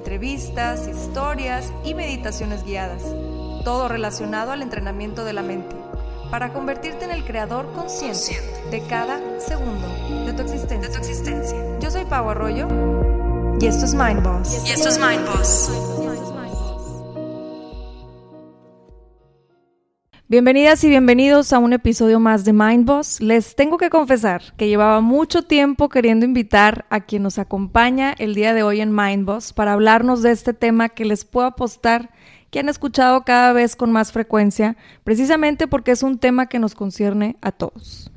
entrevistas, historias y meditaciones guiadas, todo relacionado al entrenamiento de la mente, para convertirte en el creador consciente de cada segundo de tu existencia. Yo soy Pau Arroyo y esto es Mind Boss. Y esto es Mind Boss. Bienvenidas y bienvenidos a un episodio más de Mind Boss. Les tengo que confesar que llevaba mucho tiempo queriendo invitar a quien nos acompaña el día de hoy en Mind Boss para hablarnos de este tema que les puedo apostar que han escuchado cada vez con más frecuencia, precisamente porque es un tema que nos concierne a todos.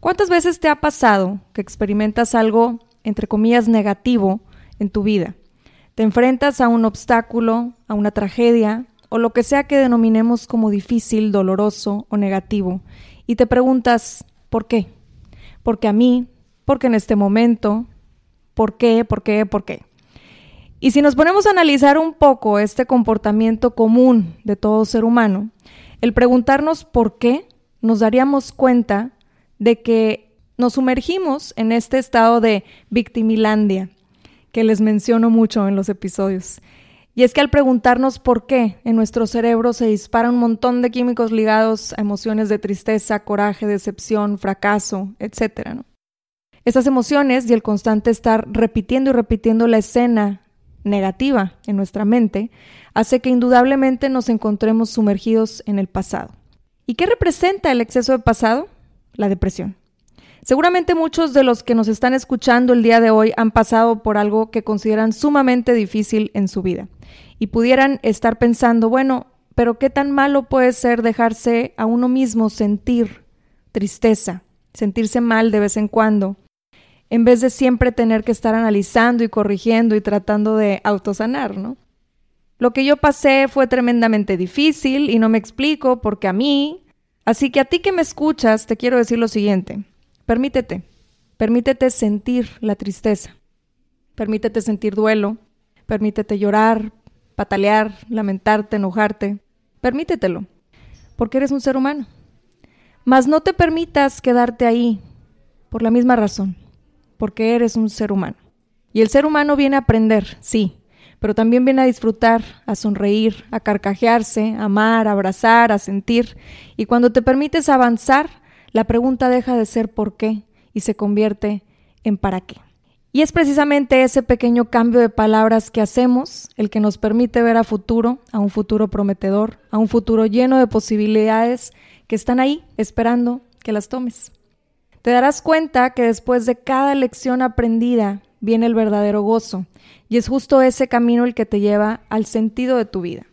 ¿Cuántas veces te ha pasado que experimentas algo, entre comillas, negativo en tu vida? Te enfrentas a un obstáculo, a una tragedia, o lo que sea que denominemos como difícil, doloroso o negativo, y te preguntas, ¿por qué? Porque a mí, porque en este momento, ¿por qué? ¿Por qué? ¿Por qué? Y si nos ponemos a analizar un poco este comportamiento común de todo ser humano, el preguntarnos por qué, nos daríamos cuenta de que nos sumergimos en este estado de victimilandia que les menciono mucho en los episodios. Y es que al preguntarnos por qué en nuestro cerebro se dispara un montón de químicos ligados a emociones de tristeza, coraje, decepción, fracaso, etc. Esas emociones y el constante estar repitiendo y repitiendo la escena negativa en nuestra mente hace que indudablemente nos encontremos sumergidos en el pasado. ¿Y qué representa el exceso de pasado? La depresión. Seguramente muchos de los que nos están escuchando el día de hoy han pasado por algo que consideran sumamente difícil en su vida y pudieran estar pensando, bueno, pero qué tan malo puede ser dejarse a uno mismo sentir tristeza, sentirse mal de vez en cuando, en vez de siempre tener que estar analizando y corrigiendo y tratando de autosanar, ¿no? Lo que yo pasé fue tremendamente difícil y no me explico porque a mí, así que a ti que me escuchas te quiero decir lo siguiente. Permítete, permítete sentir la tristeza, permítete sentir duelo, permítete llorar, patalear, lamentarte, enojarte, permítetelo, porque eres un ser humano. Mas no te permitas quedarte ahí por la misma razón, porque eres un ser humano. Y el ser humano viene a aprender, sí, pero también viene a disfrutar, a sonreír, a carcajearse, a amar, a abrazar, a sentir. Y cuando te permites avanzar, la pregunta deja de ser por qué y se convierte en para qué. Y es precisamente ese pequeño cambio de palabras que hacemos el que nos permite ver a futuro, a un futuro prometedor, a un futuro lleno de posibilidades que están ahí esperando que las tomes. Te darás cuenta que después de cada lección aprendida viene el verdadero gozo, y es justo ese camino el que te lleva al sentido de tu vida.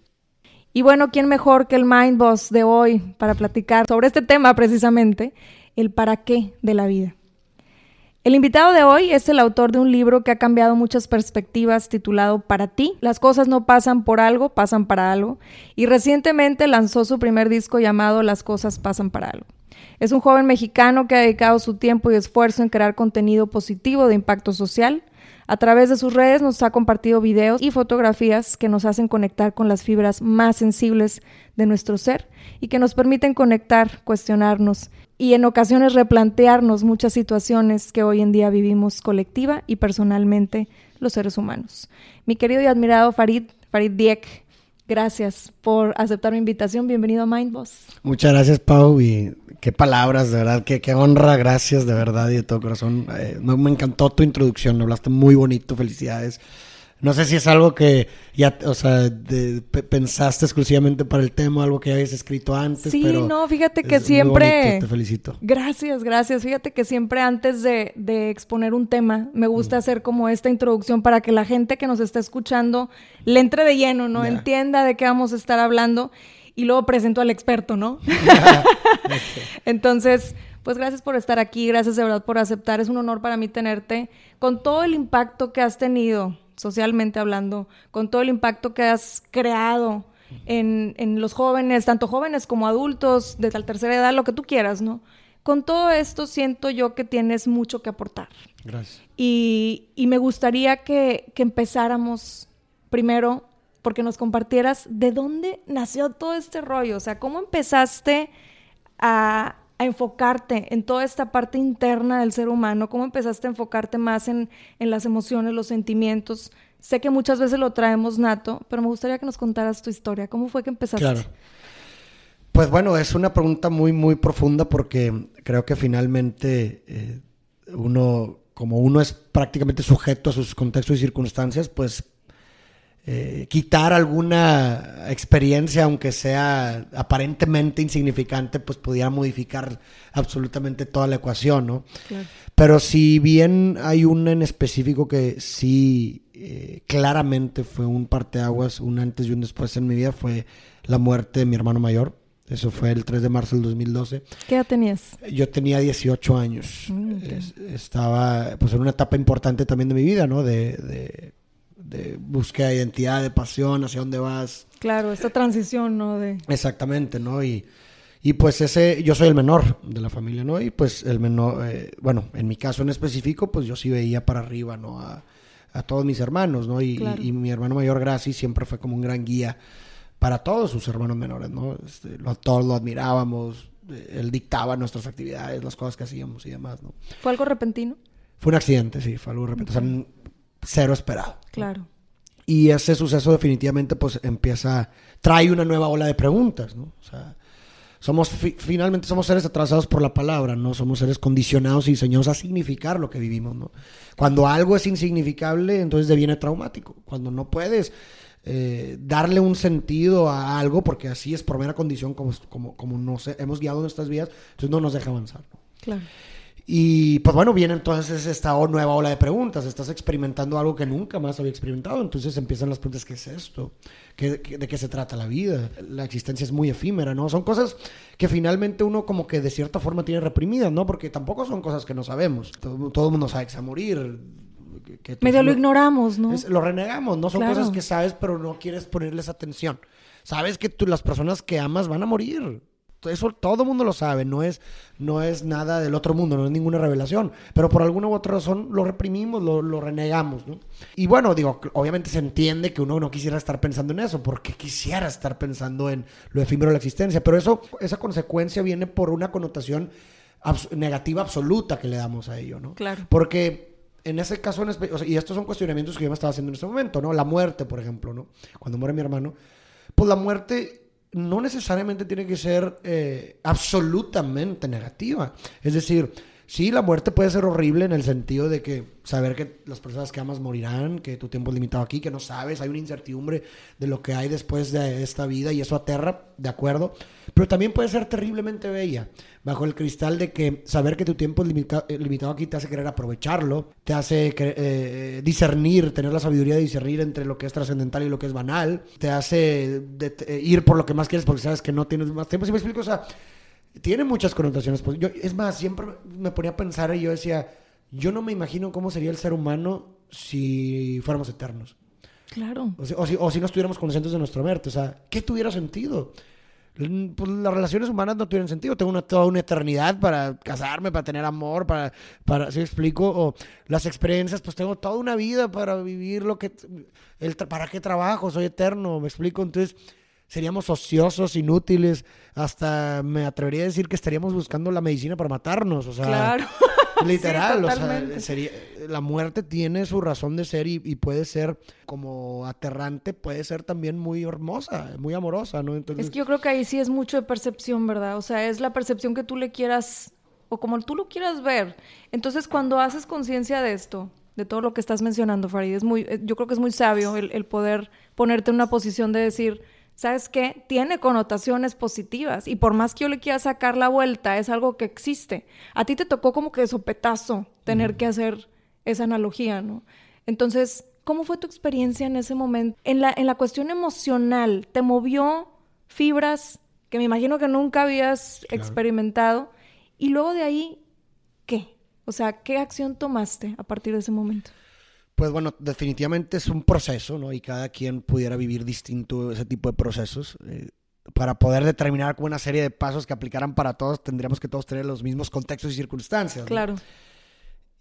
Y bueno, ¿quién mejor que el Mind Boss de hoy para platicar sobre este tema precisamente, el para qué de la vida? El invitado de hoy es el autor de un libro que ha cambiado muchas perspectivas titulado Para ti. Las cosas no pasan por algo, pasan para algo. Y recientemente lanzó su primer disco llamado Las cosas pasan para algo. Es un joven mexicano que ha dedicado su tiempo y esfuerzo en crear contenido positivo de impacto social a través de sus redes nos ha compartido videos y fotografías que nos hacen conectar con las fibras más sensibles de nuestro ser y que nos permiten conectar, cuestionarnos y en ocasiones replantearnos muchas situaciones que hoy en día vivimos colectiva y personalmente los seres humanos. Mi querido y admirado Farid, Farid Diek, Gracias por aceptar mi invitación. Bienvenido a Mindboss. Muchas gracias, Pau. Y qué palabras, de verdad. Qué, qué honra. Gracias, de verdad y de todo corazón. Eh, me encantó tu introducción. Hablaste muy bonito. Felicidades. No sé si es algo que ya, o sea, pensaste exclusivamente para el tema, algo que habías escrito antes. Sí, no, fíjate que siempre. te felicito. Gracias, gracias. Fíjate que siempre antes de, exponer un tema, me gusta hacer como esta introducción para que la gente que nos está escuchando le entre de lleno, ¿no? Entienda de qué vamos a estar hablando y luego presento al experto, ¿no? Entonces, pues gracias por estar aquí, gracias de verdad por aceptar. Es un honor para mí tenerte con todo el impacto que has tenido socialmente hablando, con todo el impacto que has creado en, en los jóvenes, tanto jóvenes como adultos, de tal tercera edad, lo que tú quieras, ¿no? Con todo esto siento yo que tienes mucho que aportar. Gracias. Y, y me gustaría que, que empezáramos primero porque nos compartieras de dónde nació todo este rollo, o sea, cómo empezaste a, a enfocarte en toda esta parte interna del ser humano, cómo empezaste a enfocarte más en, en las emociones, los sentimientos. Sé que muchas veces lo traemos nato, pero me gustaría que nos contaras tu historia. ¿Cómo fue que empezaste? Claro. Pues bueno, es una pregunta muy, muy profunda porque creo que finalmente eh, uno, como uno es prácticamente sujeto a sus contextos y circunstancias, pues eh, quitar alguna experiencia, aunque sea aparentemente insignificante, pues pudiera modificar absolutamente toda la ecuación, ¿no? Claro. Pero si bien hay una en específico que sí eh, claramente fue un parteaguas, un antes y un después en mi vida, fue la muerte de mi hermano mayor. Eso fue el 3 de marzo del 2012. ¿Qué edad tenías? Yo tenía 18 años. Mm, estaba pues en una etapa importante también de mi vida, ¿no? De, de, de búsqueda de identidad, de pasión, hacia dónde vas. Claro, esta transición, ¿no? De... Exactamente, ¿no? Y, y pues ese, yo soy el menor de la familia, ¿no? Y pues el menor, eh, bueno, en mi caso en específico, pues yo sí veía para arriba, ¿no? A, a todos mis hermanos, ¿no? Y, Claro. y- y mi hermano mayor, Graci, siempre fue como un gran guía para todos sus hermanos menores, ¿no? Este, lo- todos lo admirábamos, eh, él dictaba nuestras actividades, las cosas que hacíamos y demás, ¿no? ¿Fue algo repentino? Fue un accidente, sí, fue algo repentino, o sea, cero esperado. Claro. Y ese suceso definitivamente pues empieza, trae una nueva ola de preguntas, ¿no? O sea, somos, fi- finalmente somos seres atrasados por la palabra, ¿no? Somos seres condicionados y diseñados a significar lo que vivimos, ¿no? Cuando algo es insignificable, entonces deviene traumático. Cuando no puedes eh, darle un sentido a algo, porque así es por mera condición como, como, como nos hemos guiado nuestras vidas, entonces no nos deja avanzar, ¿no? Claro. Y pues bueno, viene entonces esta nueva ola de preguntas. Estás experimentando algo que nunca más había experimentado. Entonces empiezan las preguntas: ¿qué es esto? ¿Qué, qué- de qué se trata la vida? La existencia es muy efímera, ¿no? Son cosas que finalmente uno, como que de cierta forma tiene reprimidas, ¿no? Porque tampoco son cosas que no sabemos. Todo, todo el mundo sabe que se va a morir. que- Medio lo ignoramos, ¿no? es- lo renegamos, no son Claro. cosas que sabes, pero no quieres ponerles atención. Sabes que tú, las personas que amas van a morir. Eso todo el mundo lo sabe, no es, no es nada del otro mundo, no es ninguna revelación. Pero por alguna u otra razón lo reprimimos, lo, lo renegamos. ¿no? Y bueno, digo, obviamente se entiende que uno no quisiera estar pensando en eso, porque quisiera estar pensando en lo efímero de la existencia. Pero eso, esa consecuencia viene por una connotación abs- negativa absoluta que le damos a ello, ¿no? Claro. Porque en ese caso, en espe- o sea, y estos son cuestionamientos que yo me estaba haciendo en este momento, ¿no? La muerte, por ejemplo, ¿no? Cuando muere mi hermano, pues la muerte no necesariamente tiene que ser eh, absolutamente negativa. Es decir, sí, la muerte puede ser horrible en el sentido de que saber que las personas que amas morirán, que tu tiempo es limitado aquí, que no sabes, hay una incertidumbre de lo que hay después de esta vida y eso aterra, de acuerdo. Pero también puede ser terriblemente bella, bajo el cristal de que saber que tu tiempo es limita- eh, limitado aquí te hace querer aprovecharlo, te hace cre- eh, discernir, tener la sabiduría de discernir entre lo que es trascendental y lo que es banal, te hace eh, ir por lo que más quieres porque sabes que no tienes más tiempo. ¿Sí me explico? O sea, tiene muchas connotaciones. Yo, es más, siempre me ponía a pensar y yo decía, yo no me imagino cómo sería el ser humano si fuéramos eternos. Claro. O si, o si, o si no estuviéramos conscientes de nuestra muerte. O sea, ¿qué tuviera sentido? Pues las relaciones humanas no tuvieran sentido. Tengo una, toda una eternidad para casarme, para tener amor, para, para, ¿sí me explico? O las experiencias, pues tengo toda una vida para vivir lo que, el, ¿para qué trabajo? Soy eterno, ¿me explico? Entonces, seríamos ociosos, inútiles, hasta me atrevería a decir que estaríamos buscando la medicina para matarnos, o sea, Claro. literal, Sí, o sea, sería, la muerte tiene su razón de ser y, y puede ser como aterrante, puede ser también muy hermosa, muy amorosa, ¿no? Entonces, Es que yo creo que ahí sí es mucho de percepción, ¿verdad? O sea, es la percepción que tú le quieras o como tú lo quieras ver. Entonces, cuando haces conciencia de esto, de todo lo que estás mencionando, Farid, es muy, eh, yo creo que es muy sabio el, el poder ponerte en una posición de decir, ¿sabes qué? Tiene connotaciones positivas y por más que yo le quiera sacar la vuelta, es algo que existe. A ti te tocó como que de sopetazo tener que hacer esa analogía, ¿no? Entonces, ¿cómo fue tu experiencia en ese momento? En la, en la cuestión emocional, ¿te movió fibras que me imagino que nunca habías Claro. experimentado? Y luego de ahí, ¿qué? O sea, ¿qué acción tomaste a partir de ese momento? Pues bueno, definitivamente es un proceso, ¿no? Y cada quien pudiera vivir distinto ese tipo de procesos. Eh, para poder determinar una serie de pasos que aplicaran para todos, tendríamos que todos tener los mismos contextos y circunstancias. ¿no? Claro.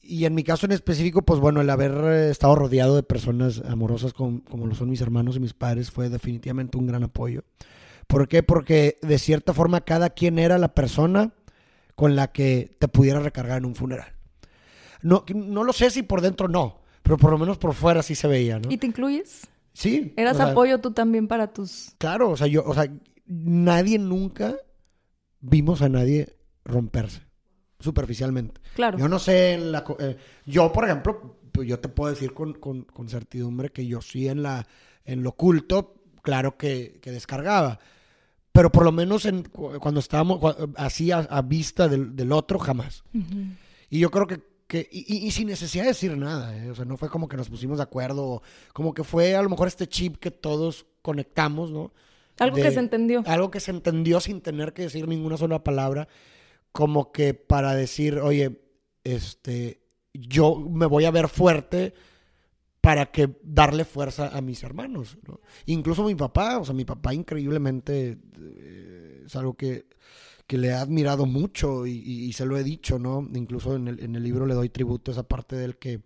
Y en mi caso en específico, pues bueno, el haber eh, estado rodeado de personas amorosas como, como lo son mis hermanos y mis padres fue definitivamente un gran apoyo. ¿Por qué? Porque de cierta forma cada quien era la persona con la que te pudiera recargar en un funeral. No, no lo sé si por dentro no, pero por lo menos por fuera sí se veía, ¿no? ¿Y te incluyes? Sí. ¿Eras o sea, apoyo tú también para tus...? Claro, o sea, yo, o sea, nadie nunca vimos a nadie romperse superficialmente. Claro. Yo no sé, en la, eh, yo por ejemplo, pues yo te puedo decir con, con- con certidumbre que yo sí en, la, en lo oculto, claro que, que descargaba. Pero por lo menos en, cu- cuando estábamos así a, a vista del, del otro, jamás. Ujú. Y yo creo que, que y, sin necesidad de decir nada, ¿eh? o sea, no fue como que nos pusimos de acuerdo, como que fue a lo mejor este chip que todos conectamos, ¿no? Algo De- que se entendió. Algo que se entendió sin tener que decir ninguna sola palabra, como que para decir, oye, este, yo me voy a ver fuerte para que darle fuerza a mis hermanos, ¿no? Incluso mi papá, o sea, mi papá increíblemente eh, es algo que, que le he admirado mucho y, y- y se lo he dicho, ¿no? Incluso en el, en el libro le doy tributo a esa parte del que,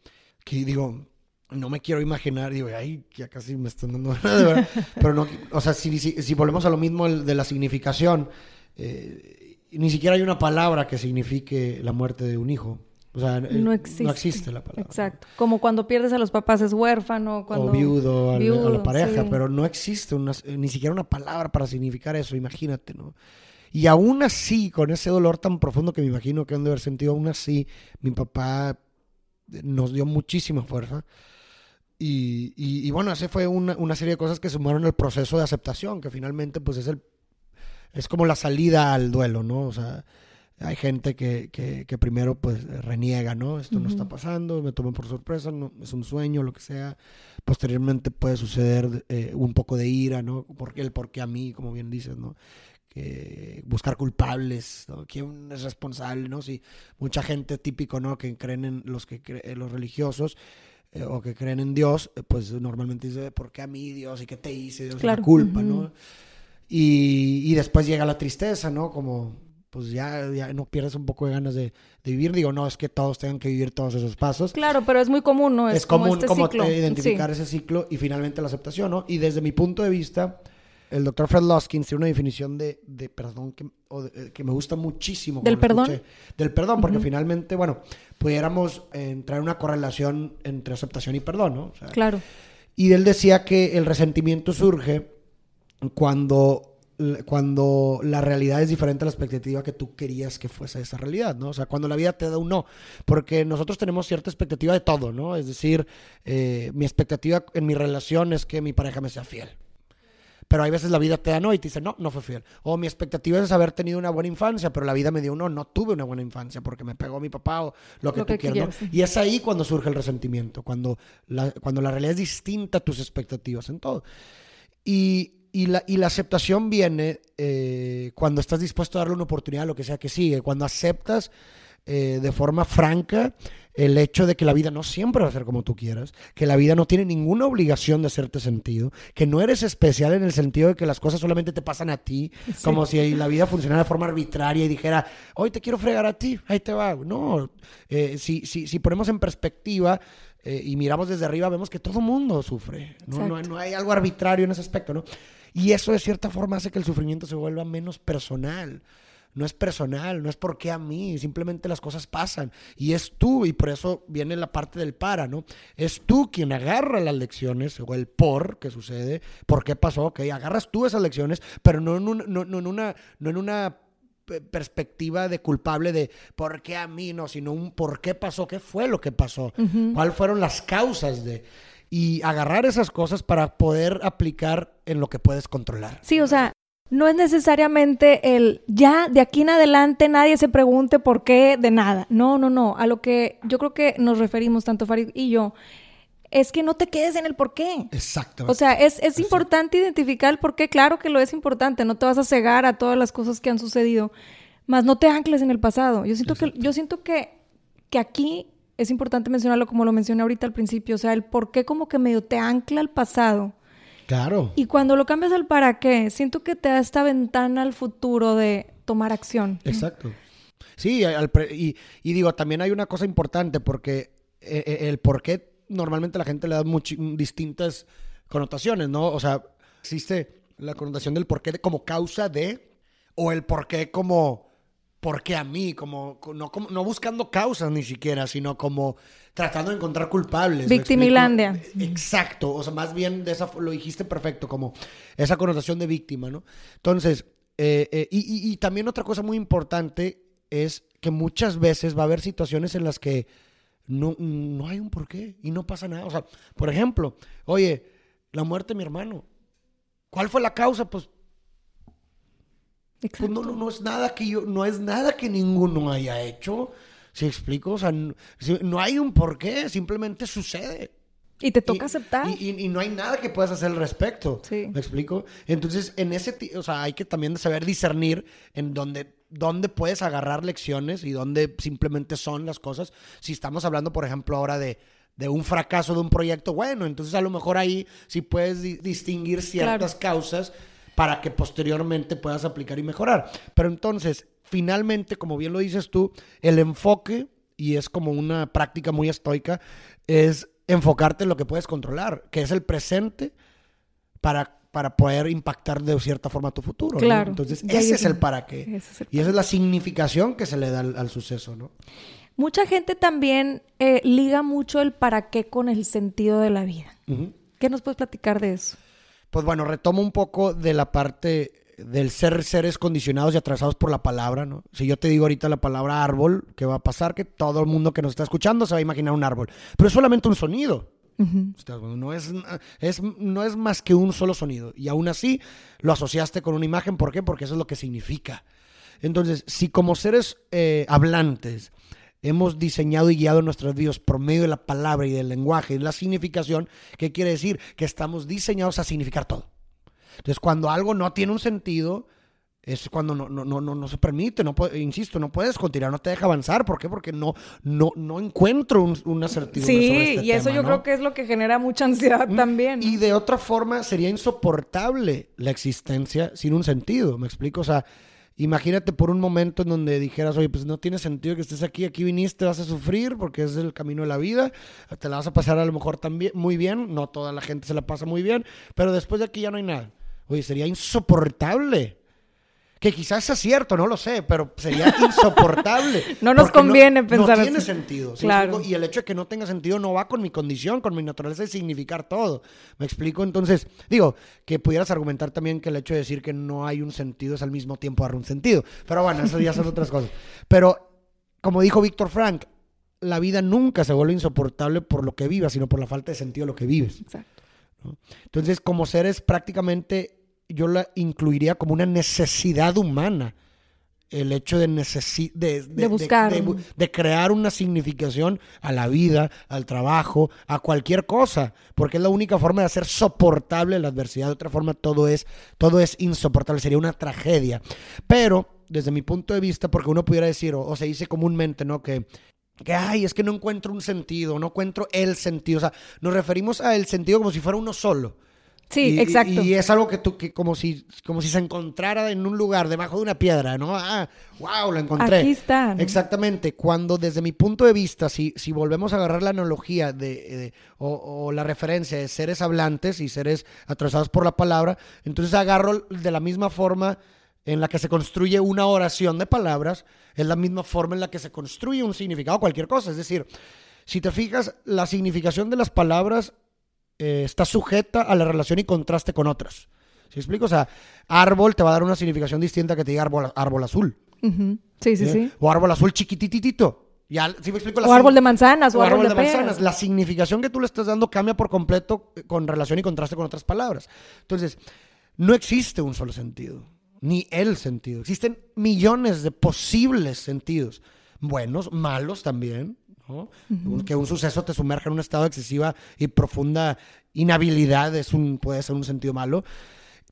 que digo, no me quiero imaginar, digo, ay, ya casi me están dando de ver, pero no, o sea, si, si, si volvemos a lo mismo de la significación, eh, ni siquiera hay una palabra que signifique la muerte de un hijo. O sea, eh, No existe. no existe la palabra. Exacto. Como cuando pierdes a los papás es huérfano, cuando... O viudo, al- a la pareja, sí. pero no existe una- eh, ni siquiera una palabra para significar eso, imagínate, ¿no? Y aún así, con ese dolor tan profundo que me imagino que han de haber sentido, aún así, mi papá eh, nos dio muchísima fuerza. Y, y- y bueno, ese fue una, una serie de cosas que sumaron al proceso de aceptación, que finalmente pues es el es como la salida al duelo, ¿no? O sea, hay gente que, que, que primero pues reniega, ¿no? Esto no está pasando, me toman por sorpresa, no, es un sueño, lo que sea. Posteriormente puede suceder eh, un poco de ira, ¿no? Porque el por qué a mí, como bien dices, ¿no? Buscar culpables, ¿no? ¿Quién es responsable, no? Si mucha gente típico, ¿no? Que creen en los que los religiosos eh, o que creen en Dios, eh, pues normalmente dice, ¿por qué a mí Dios? ¿Y qué te hice? Dios, Claro. la culpa, Ujú. ¿no? Y, y después llega la tristeza, ¿no? Como, pues ya, ya no pierdes un poco de ganas de, de vivir. Digo, no es que todos tengan que vivir todos esos pasos. Claro, pero es muy común, ¿no? es común este como ciclo. identificar Sí. ese ciclo y finalmente la aceptación, ¿no? Y desde mi punto de vista, el doctor Fred Loskins tiene una definición de, de perdón que, o de- eh, que me gusta muchísimo. ¿Del perdón? escuché. Del perdón, porque Ujú. finalmente, bueno, pudiéramos eh, entrar en una correlación entre aceptación y perdón, ¿no? O sea, Claro. y él decía que el resentimiento surge cuando, cuando la realidad es diferente a la expectativa que tú querías que fuese esa realidad, ¿no? O sea, cuando la vida te da un no. Porque nosotros tenemos cierta expectativa de todo, ¿no? Es decir, eh, mi expectativa en mi relación es que mi pareja me sea fiel. Pero hay veces la vida te da no y te dice, no, no fue fiel. O mi expectativa es haber tenido una buena infancia, pero la vida me dio no, no tuve una buena infancia porque me pegó mi papá o lo que Lo tú que quieras. Y es ahí cuando surge el resentimiento, cuando la, cuando la realidad es distinta a tus expectativas en todo. Y, y la, y la aceptación viene eh, cuando estás dispuesto a darle una oportunidad a lo que sea que sigue, cuando aceptas eh, de forma franca el hecho de que la vida no siempre va a ser como tú quieras, que la vida no tiene ninguna obligación de hacerte sentido, que no eres especial en el sentido de que las cosas solamente te pasan a ti, Sí. como si la vida funcionara de forma arbitraria y dijera, hoy te quiero fregar a ti, ahí te va. No, eh, si, si, si ponemos en perspectiva eh, y miramos desde arriba, vemos que todo mundo sufre, ¿no? No, no hay algo arbitrario en ese aspecto, ¿no? Y eso de cierta forma hace que el sufrimiento se vuelva menos personal. No es personal, no es porque a mí, simplemente las cosas pasan. Y es tú, y por eso viene la parte del para, ¿no? Es tú quien agarra las lecciones o el por que sucede, por qué pasó, ok, agarras tú esas lecciones, pero no en, un- no, no en una, no en una pe- perspectiva de culpable de por qué a mí, no, sino un por qué pasó, qué fue lo que pasó, cuáles fueron las causas de... Y agarrar esas cosas para poder aplicar en lo que puedes controlar. Sí, o sea, no es necesariamente el ya de aquí en adelante nadie se pregunte por qué de nada. No, no, no. A lo que yo creo que nos referimos tanto Farid y yo es que no te quedes en el por qué. Exacto. O sea, es, es importante identificar el por qué. Claro que lo es importante. No te vas a cegar a todas las cosas que han sucedido. Más no te ancles en el pasado. Yo siento que, yo siento que, que aquí es importante mencionarlo como lo mencioné ahorita al principio, o sea, el por qué como que medio te ancla al pasado. Claro. Y cuando lo cambias al para qué, siento que te da esta ventana al futuro de tomar acción. Exacto. Sí, y, digo, también hay una cosa importante porque eh, eh, el por qué normalmente la gente le da distintas connotaciones, ¿no? O sea, existe la connotación del por qué como causa de o el por qué como ¿por qué a mí? Como, no, no buscando causas ni siquiera, sino como tratando de encontrar culpables. Victimilandia. Exacto, o sea, más bien de esa, lo dijiste perfecto, como esa connotación de víctima, ¿no? Entonces, eh, eh, y, también otra cosa muy importante es que muchas veces va a haber situaciones en las que no, no hay un porqué y no pasa nada. O sea, por ejemplo, oye, la muerte de mi hermano. ¿Cuál fue la causa? Pues pues no, no, es nada que yo, no es nada que ninguno haya hecho. ¿Se explico? O sea, no, hay un porqué, simplemente sucede. Y te toca aceptar. Y, no hay nada que puedas hacer al respecto. Sí. ¿Me explico? Entonces, en ese, o sea, hay que también saber discernir en dónde, dónde puedes agarrar lecciones y dónde simplemente son las cosas. Si estamos hablando, por ejemplo, ahora de, de un fracaso de un proyecto, bueno, entonces a lo mejor ahí sí puedes distinguir ciertas causas para que posteriormente puedas aplicar y mejorar. Pero entonces, finalmente, como bien lo dices tú, el enfoque, y es como una práctica muy estoica, es enfocarte en lo que puedes controlar, que es el presente para, para poder impactar de cierta forma tu futuro. Claro. Entonces, ese es el para qué. y esa es la significación que se le da al, suceso, ¿no? Mucha gente también eh, liga mucho el para qué con el sentido de la vida. ¿Qué nos puedes platicar de eso? Pues bueno, retomo un poco de la parte del ser seres condicionados y atrasados por la palabra, ¿no? Si yo te digo ahorita la palabra árbol, ¿qué va a pasar? Que todo el mundo que nos está escuchando se va a imaginar un árbol. Pero es solamente un sonido. no, es, es, no es más que un solo sonido. Y aún así lo asociaste con una imagen. ¿Por qué? Porque eso es lo que significa. Entonces, si como seres eh, hablantes hemos diseñado y guiado nuestros vidas por medio de la palabra y del lenguaje y la significación, ¿qué quiere decir? Que estamos diseñados a significar todo. Entonces, cuando algo no tiene un sentido, es cuando no, no, no, no, se permite, no insisto, no puedes continuar, no te deja avanzar. ¿Por qué? Porque no, no, no encuentro un, una certidumbre. Sí, este y eso yo creo que es lo que genera mucha ansiedad mm, también. Y de otra forma sería insoportable la existencia sin un sentido, ¿me explico? O sea, Imagínate por un momento en donde dijeras, oye, pues no tiene sentido que estés aquí, aquí viniste, vas a sufrir porque es el camino de la vida, te la vas a pasar a lo mejor también muy bien, no toda la gente se la pasa muy bien, pero después de aquí ya no hay nada. Oye, sería insoportable que quizás sea cierto, no lo sé, pero sería insoportable. no nos conviene pensar No tiene sentido. Claro. Y el hecho de que no tenga sentido no va con mi condición, con mi naturaleza de significar todo. ¿Me explico? Entonces, digo, que pudieras argumentar también que el hecho de decir que no hay un sentido es al mismo tiempo dar un sentido. Pero bueno, eso ya son otras cosas. Pero, como dijo Víctor Frank, la vida nunca se vuelve insoportable por lo que vivas, sino por la falta de sentido de lo que vives. Exacto. Entonces, como seres prácticamente yo la incluiría como una necesidad humana. El hecho de, de, de, buscar. De, crear una significación a la vida, al trabajo, a cualquier cosa, porque es la única forma de hacer soportable la adversidad. De otra forma, todo es, todo es insoportable, sería una tragedia. Pero, desde mi punto de vista, porque uno pudiera decir, o, se dice comúnmente, ¿no? Que que, ay, es que no encuentro un sentido, no encuentro el sentido. O sea, nos referimos a el sentido como si fuera uno solo. Sí, exacto. Y es algo que tú, que como si, como si se encontrara en un lugar debajo de una piedra, ¿no? Ah, wow, lo encontré. Aquí está. Exactamente. Cuando desde mi punto de vista, si, si volvemos a agarrar la analogía de, o, la referencia de seres hablantes y seres atrasados por la palabra, entonces agarro de la misma forma en la que se construye una oración de palabras, es la misma forma en la que se construye un significado, cualquier cosa. Es decir, si te fijas, la significación de las palabras eh, está sujeta a la relación y contraste con otras. ¿Sí explico? O sea, árbol te va a dar una significación distinta que te diga árbol, árbol azul. Sí, sí, sí. O árbol azul chiquititito. Ya, ¿sí me explico? o árbol de manzanas, o, árbol, de, manzanas. La significación que tú le estás dando cambia por completo eh, con relación y contraste con otras palabras. Entonces, no existe un solo sentido, ni el sentido. Existen millones de posibles sentidos. Buenos, malos también, que un suceso te sumerja en un estado de excesiva y profunda inhabilidad es un, puede ser un sentido malo.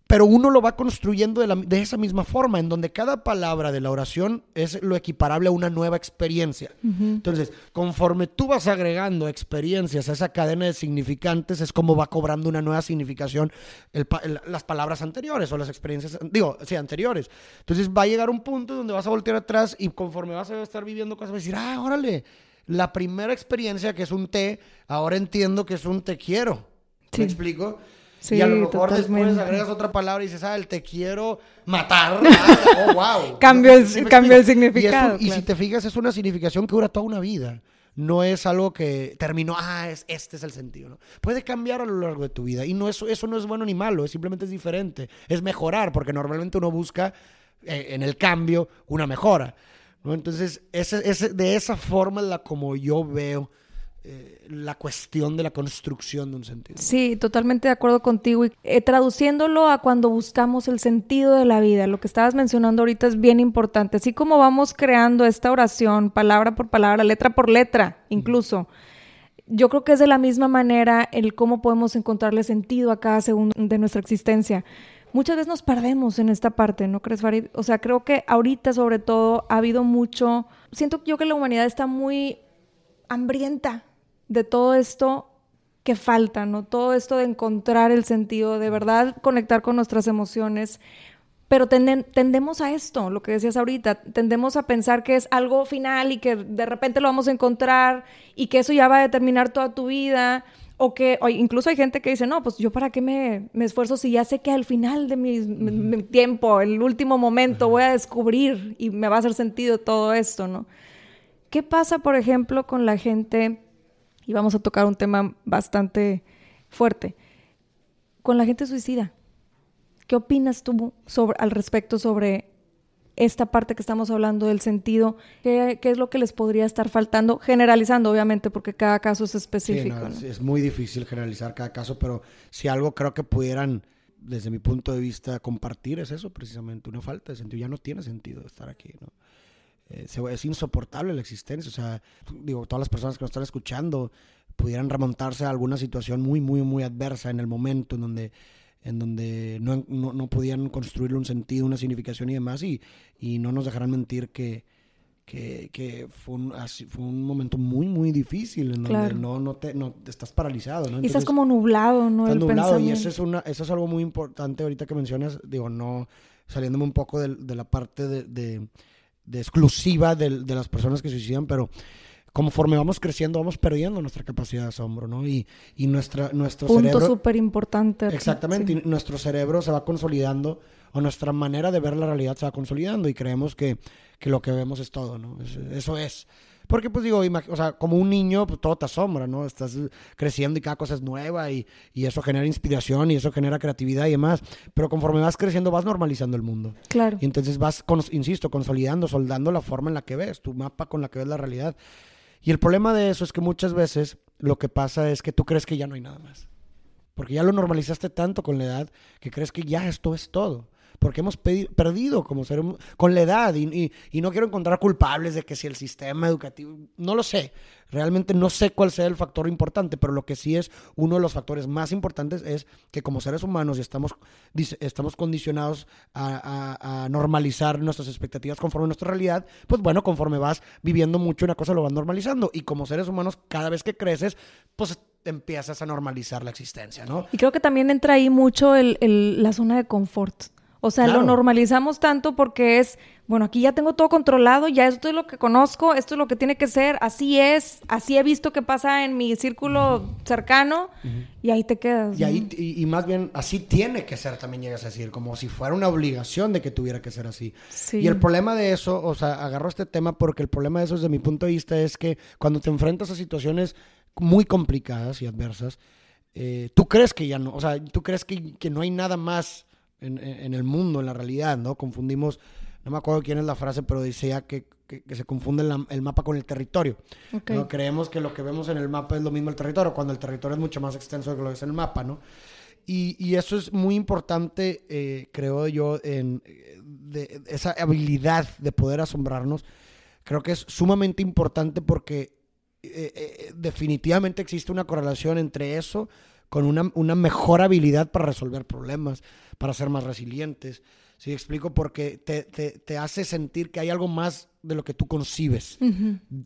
pero uno lo va construyendo de, la- de esa misma forma, en donde cada palabra de la oración es lo equiparable a una nueva experiencia. Entonces, conforme tú vas agregando experiencias a esa cadena de significantes, es como va cobrando una nueva significación el el- las palabras anteriores o las experiencias, digo, sí, anteriores. Entonces va a llegar un punto donde vas a voltear atrás y conforme vas a estar viviendo cosas, vas a decir, ah, órale, la primera experiencia que es un te, ahora entiendo que es un te quiero. Sí. ¿Me explico? Sí, y a lo mejor totalmente. después agregas otra palabra y dices, ah, el te quiero matar. Oh, wow. Cambió el- ¿Sí me cambió el explico? Y un- significado, Y, claro. si te fijas, es una significación que dura toda una vida. No es algo que terminó, ah, es, este es el sentido. ¿no? Puede cambiar a lo largo de tu vida. Y no es, eso no es bueno ni malo, es simplemente es diferente. Es mejorar, porque normalmente uno busca eh, en el cambio una mejora. ¿No? Entonces, ese, ese- de esa forma es la como yo veo eh, la cuestión de la construcción de un sentido. Sí, totalmente de acuerdo contigo. Y eh, traduciéndolo a cuando buscamos el sentido de la vida, lo que estabas mencionando ahorita es bien importante. Así como vamos creando esta oración, palabra por palabra, letra por letra, incluso. Yo creo que es de la misma manera el cómo podemos encontrarle sentido a cada segundo de nuestra existencia. Muchas veces nos perdemos en esta parte, ¿no crees, Farid? O sea, creo que ahorita sobre todo ha habido mucho... Siento yo que la humanidad está muy hambrienta de todo esto que falta, ¿no? Todo esto de encontrar el sentido, de verdad conectar con nuestras emociones. Pero tendemos a esto, lo que decías ahorita, tendemos a pensar que es algo final y que de repente lo vamos a encontrar y que eso ya va a determinar toda tu vida. O que o incluso hay gente que dice, no, pues yo para qué me, me esfuerzo si ya sé que al final de mi tiempo, el último momento, voy a descubrir y me va a hacer sentido todo esto, ¿no? ¿Qué pasa, por ejemplo, con la gente, y vamos a tocar un tema bastante fuerte, con la gente suicida? ¿Qué opinas tú sobre, al respecto sobre esta parte que estamos hablando del sentido? ¿Qué, qué es lo que les podría estar faltando? Generalizando, obviamente, porque cada caso es Sí, específico. no, ¿no? es, es muy difícil generalizar cada caso, pero si algo creo que pudieran, desde mi punto de vista, compartir es eso precisamente, una falta de sentido. Ya no tiene sentido estar aquí, ¿no? Eh, es insoportable la existencia, o sea, digo, todas las personas que nos están escuchando pudieran remontarse a alguna situación muy, muy, muy adversa en el momento en donde en donde no, no, no podían construirle un sentido, una significación y demás, y, y no nos dejarán mentir que, que, que fue, un, así- fue un momento muy, muy difícil, en donde Claro. no, no, te, no estás paralizado, ¿no? Y estás Entonces, como nublado, ¿no? estás El nublado y pensamiento. eso es, una, eso es algo muy importante ahorita que mencionas, digo, no saliéndome un poco de, de la parte de, de- de exclusiva de, las personas que suicidan, pero conforme vamos creciendo vamos perdiendo nuestra capacidad de asombro, ¿no? Y, y nuestra, nuestro Punto cerebro... súper importante. Exactamente, Sí. y nuestro cerebro se va consolidando o nuestra manera de ver la realidad se va consolidando y creemos que, que lo que vemos es todo, ¿no? Es- Eso es. Porque pues digo, o sea, como un niño, pues todo te asombra, ¿no? Estás creciendo y cada cosa es nueva y, y eso genera inspiración y eso genera creatividad y demás. Pero conforme vas creciendo vas normalizando el mundo. Claro. Y entonces vas, insisto, consolidando, soldando la forma en la que ves, tu mapa con la que ves la realidad. Y el problema de eso es que muchas veces lo que pasa es que tú crees que ya no hay nada más. Porque ya lo normalizaste tanto con la edad que crees que ya esto es todo. Porque hemos perdido como ser con la edad y, y- y no quiero encontrar culpables de que si el sistema educativo, no lo sé. Realmente no sé cuál sea el factor importante, pero lo que sí es uno de los factores más importantes es que como seres humanos estamos, dice- estamos condicionados a normalizar nuestras expectativas conforme a nuestra realidad, pues bueno, conforme vas viviendo mucho una cosa lo vas normalizando. Y como seres humanos, cada vez que creces, pues empiezas a normalizar la existencia, ¿no? Y creo que también entra ahí mucho el, el- la zona de confort. O sea, Claro. lo normalizamos tanto porque es, bueno, aquí ya tengo todo controlado, ya esto es lo que conozco, esto es lo que tiene que ser, así es, así he visto que pasa en mi círculo cercano y ahí te quedas. Y, ¿no? ahí, y, y más bien así tiene que ser, también llegas a decir, como si fuera una obligación de que tuviera que ser así. Sí. Y el problema de eso, o sea, agarro este tema porque el problema de eso desde mi punto de vista es que cuando te enfrentas a situaciones muy complicadas y adversas, eh, tú crees que ya no, o sea, tú crees que, que no hay nada más en, en- el mundo, en la realidad, ¿no? Confundimos, no me acuerdo quién es la frase, pero decía que, que- que se confunde la- el mapa con el territorio. Ok. ¿no? Creemos que lo que vemos en el mapa es lo mismo el territorio, cuando el territorio es mucho más extenso de lo que es el mapa, ¿no? Y, y eso es muy importante, eh, creo yo, en eh, de- esa habilidad de poder asombrarnos. Creo que es sumamente importante porque eh, eh, definitivamente existe una correlación entre eso con una, una mejor habilidad para resolver problemas, para ser más resilientes. ¿Sí explico? Porque te, te, te hace sentir que hay algo más de lo que tú concibes